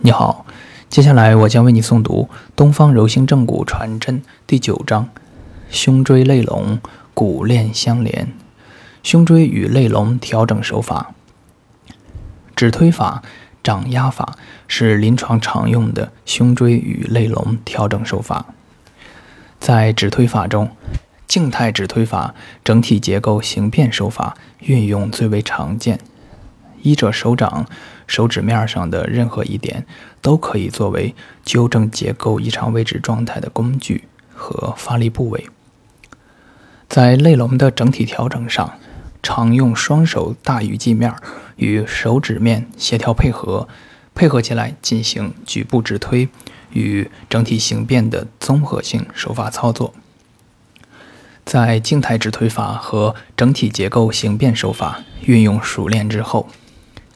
你好，接下来我将为你诵读《东方柔性正骨传真》第九章：胸椎肋龙骨链相连，胸椎与肋龙调整手法。指推法、掌压法是临床常用的胸椎与肋龙调整手法。在指推法中，静态指推法整体结构形变手法运用最为常见。医者手掌手指面上的任何一点都可以作为纠正结构异常位置状态的工具和发力部位。在肋龙的整体调整上，常用双手大鱼际面与手指面协调配合，配合起来进行局部直推与整体形变的综合性手法操作。在静态直推法和整体结构形变手法运用熟练之后。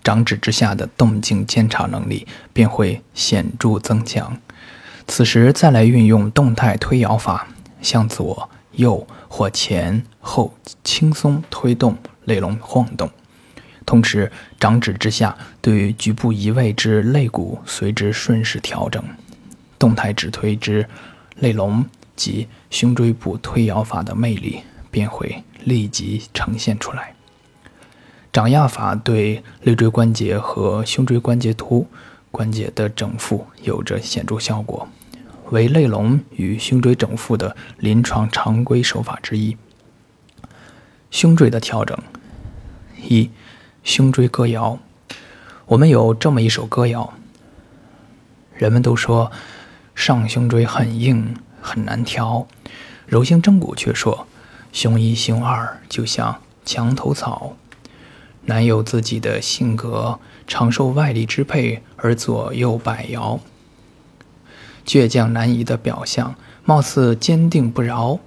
掌指之下的动静监察能力便会显著增强。此时再来运用动态推摇法，向左、右或前后轻松推动肋龙晃动，同时掌指之下对于局部移位之肋骨随之顺势调整，动态指推之肋龙及胸椎部推摇法的魅力便会立即呈现出来。掌压法对肋椎关节和胸椎关节突关节的整复有着显著效果，为肋龙与胸椎整复的临床常规手法之一。胸椎的调整一，胸椎歌谣。我们有这么一首歌谣：人们都说上胸椎很硬很难调，柔性正骨却说胸一胸二就像墙头草。难有自己的性格，常受外力支配而左右摆摇，倔强难移的表象，貌似坚定不饶；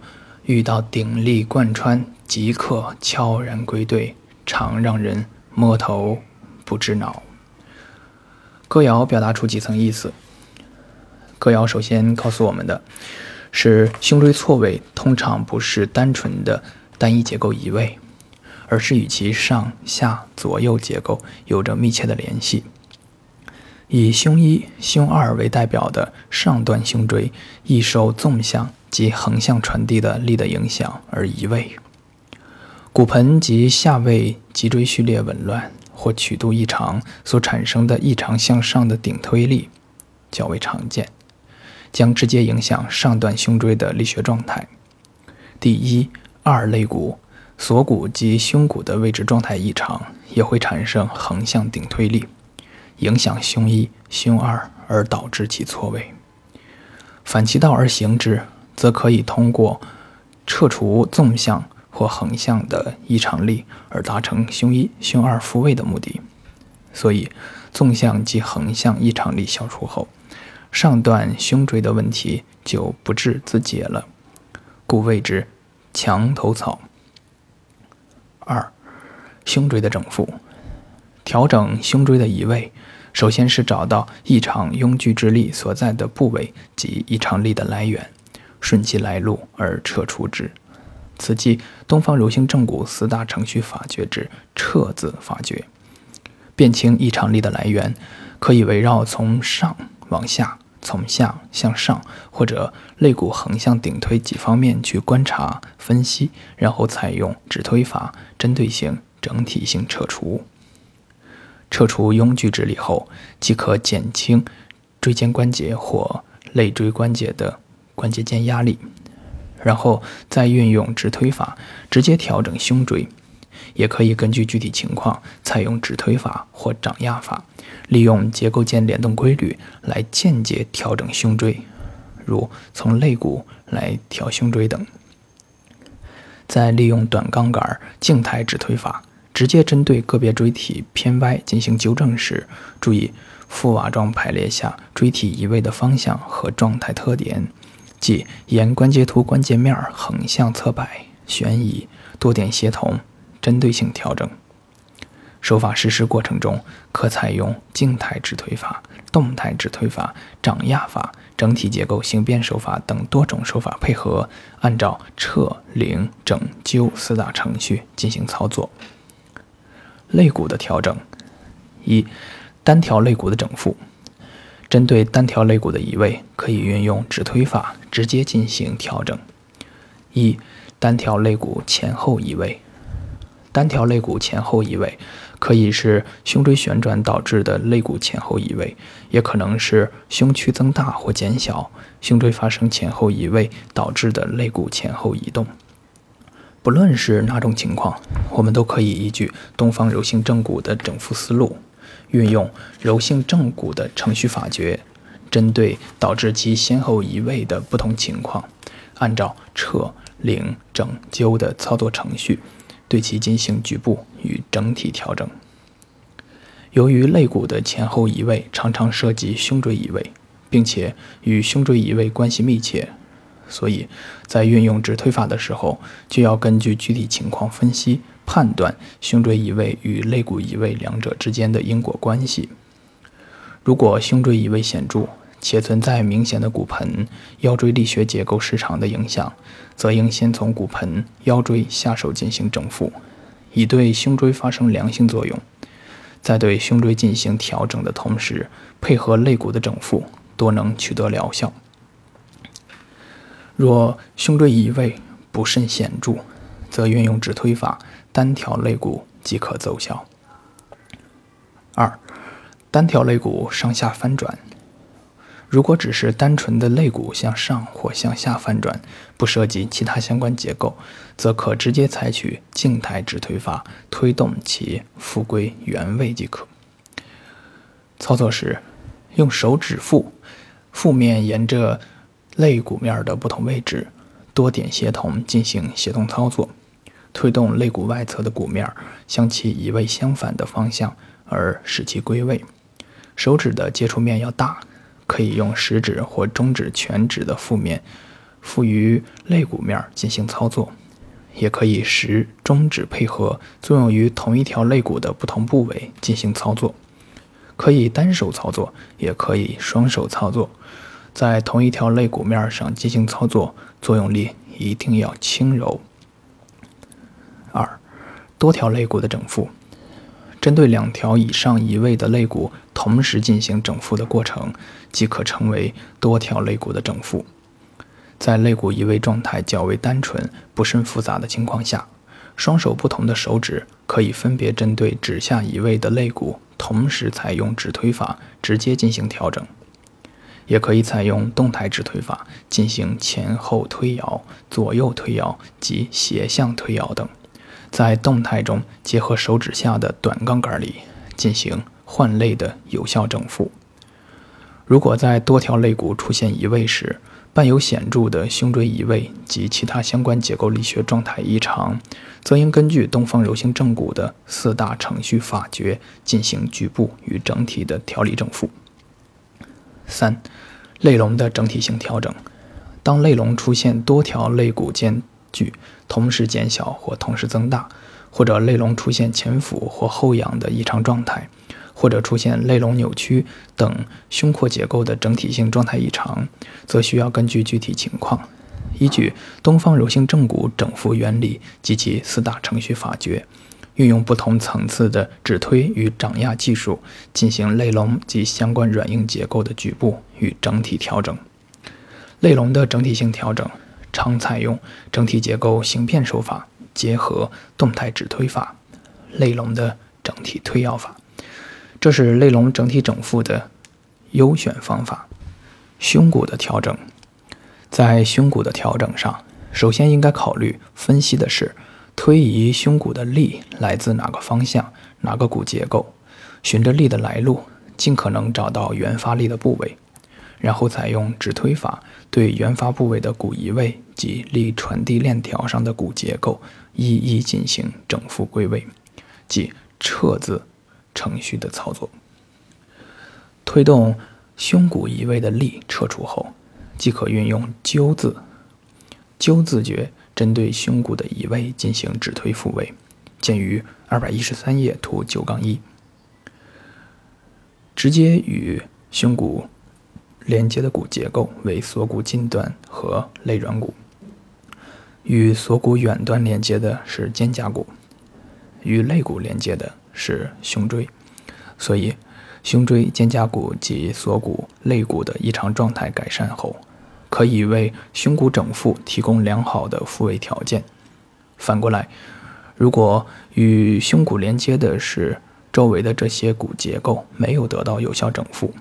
遇到鼎力贯穿，即刻悄然归队，常让人摸头不知脑。歌谣表达出几层意思。歌谣首先告诉我们的是，胸椎错位通常不是单纯的单一结构移位。而是与其上下左右结构有着密切的联系。以胸一、胸二为代表的上段胸椎，易受纵向及横向传递的力的影响而移位。骨盆及下位脊椎序列紊乱或曲度异常所产生的异常向上的顶推力较为常见，将直接影响上段胸椎的力学状态。第一、二肋骨。锁骨及胸骨的位置状态异常，也会产生横向顶推力，影响胸一、胸二，而导致其错位。反其道而行之，则可以通过撤除纵向或横向的异常力，而达成胸一、胸二复位的目的。所以，纵向及横向异常力消除后，上段胸椎的问题就不治自解了。故谓之墙头草。二，胸椎的整复，调整胸椎的移位，首先是找到异常拥聚之力所在的部位及异常力的来源，顺其来路而撤除之。此即东方柔性正骨四大程序法诀之撤字法诀。辨清异常力的来源，可以围绕从上往下。从下向上，或者肋骨横向顶推几方面去观察分析，然后采用指推法，针对性、整体性撤除。撤除拥聚之力后，即可减轻椎间关节或肋椎关节的关节间压力，然后再运用直推法直接调整胸椎。也可以根据具体情况采用指推法或掌压法，利用结构间联动规律来间接调整胸椎，如从肋骨来调胸椎等。再利用短杠杆静态指推法，直接针对个别椎体偏歪进行纠正时，注意覆瓦状排列下椎体移位的方向和状态特点，即沿关节突关节面横向侧摆、旋移，多点协同。针对性调整手法实施过程中，可采用静态直推法、动态直推法、掌压法、整体结构形变手法等多种手法配合，按照撤、领、整、纠四大程序进行操作。肋骨的调整：一、单条肋骨的整复。针对单条肋骨的移位，可以运用指推法直接进行调整。一、单条肋骨前后移位。单条肋骨前后移位，可以是胸椎旋转导致的肋骨前后移位，也可能是胸区增大或减小，胸椎发生前后移位导致的肋骨前后移动。不论是哪种情况，我们都可以依据东方柔性正骨的整复思路，运用柔性正骨的程序法诀，针对导致其先后移位的不同情况，按照撤、领、整、揪的操作程序。对其进行局部与整体调整。由于肋骨的前后移位常常涉及胸椎移位，并且与胸椎移位关系密切，所以在运用直推法的时候，就要根据具体情况分析判断胸椎移位与肋骨移位两者之间的因果关系。如果胸椎移位显著，且存在明显的骨盆、腰椎力学结构失常的影响，则应先从骨盆、腰椎下手进行整复，以对胸椎发生良性作用。在对胸椎进行调整的同时，配合肋骨的整复，多能取得疗效。若胸椎移位不甚显著，则运用指推法单挑肋骨即可奏效。二、单挑肋骨上下翻转。如果只是单纯的肋骨向上或向下翻转，不涉及其他相关结构，则可直接采取静态指推法，推动其复归原位即可。操作时，用手指腹，腹面沿着肋骨面的不同位置，多点协同进行协同操作，推动肋骨外侧的骨面向其移位相反的方向，而使其归位。手指的接触面要大。可以用食指或中指全指的腹面附于肋骨面进行操作，也可以食中指配合作用于同一条肋骨的不同部位进行操作。可以单手操作，也可以双手操作。在同一条肋骨面上进行操作，作用力一定要轻柔。二，多条肋骨的整复。针对两条以上移位的肋骨同时进行整复的过程，即可称为多条肋骨的整复。在肋骨移位状态较为单纯、不甚复杂的情况下，双手不同的手指可以分别针对指下移位的肋骨，同时采用指推法直接进行调整，也可以采用动态指推法进行前后推摇、左右推摇及斜向推摇等。在动态中结合手指下的短杠杆里进行换肋的有效整复。如果在多条肋骨出现移位时，伴有显著的胸椎移位及其他相关结构力学状态异常，则应根据东方柔性正骨的四大程序法诀进行局部与整体的调理整复。三、肋龙的整体性调整。当肋龙出现多条肋骨间距同时减小或同时增大，或者肋龙出现前俯或后仰的异常状态，或者出现肋龙扭曲等胸廓结构的整体性状态异常，则需要根据具体情况，依据东方柔性正骨整复原理及其四大程序法诀，运用不同层次的指推与掌压技术，进行肋龙及相关软硬结构的局部与整体调整。肋龙的整体性调整。常采用整体结构形片手法，结合动态指推法、肋龙的整体推摇法，这是肋龙整体整复的优选方法。胸骨的调整，在胸骨的调整上，首先应该考虑分析的是推移胸骨的力来自哪个方向、哪个骨结构，循着力的来路，尽可能找到原发力的部位。然后采用指推法对原发部位的骨移位及力传递链条上的骨结构一一进行整复归位，即撤字程序的操作。推动胸骨移位的力撤除后，即可运用灸字灸字诀针对胸骨的移位进行指推复位，见于二百一十三页图九杠一。直接与胸骨。连接的骨结构为锁骨近端和肋软骨，与锁骨远端连接的是肩胛骨，与肋骨连接的是胸椎，所以胸椎、肩胛骨及锁骨、肋骨的异常状态改善后，可以为胸骨整复提供良好的复位条件。反过来，如果与胸骨连接的是周围的这些骨结构没有得到有效整复，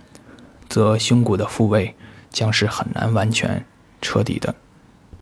则胸骨的复位将是很难完全彻底的。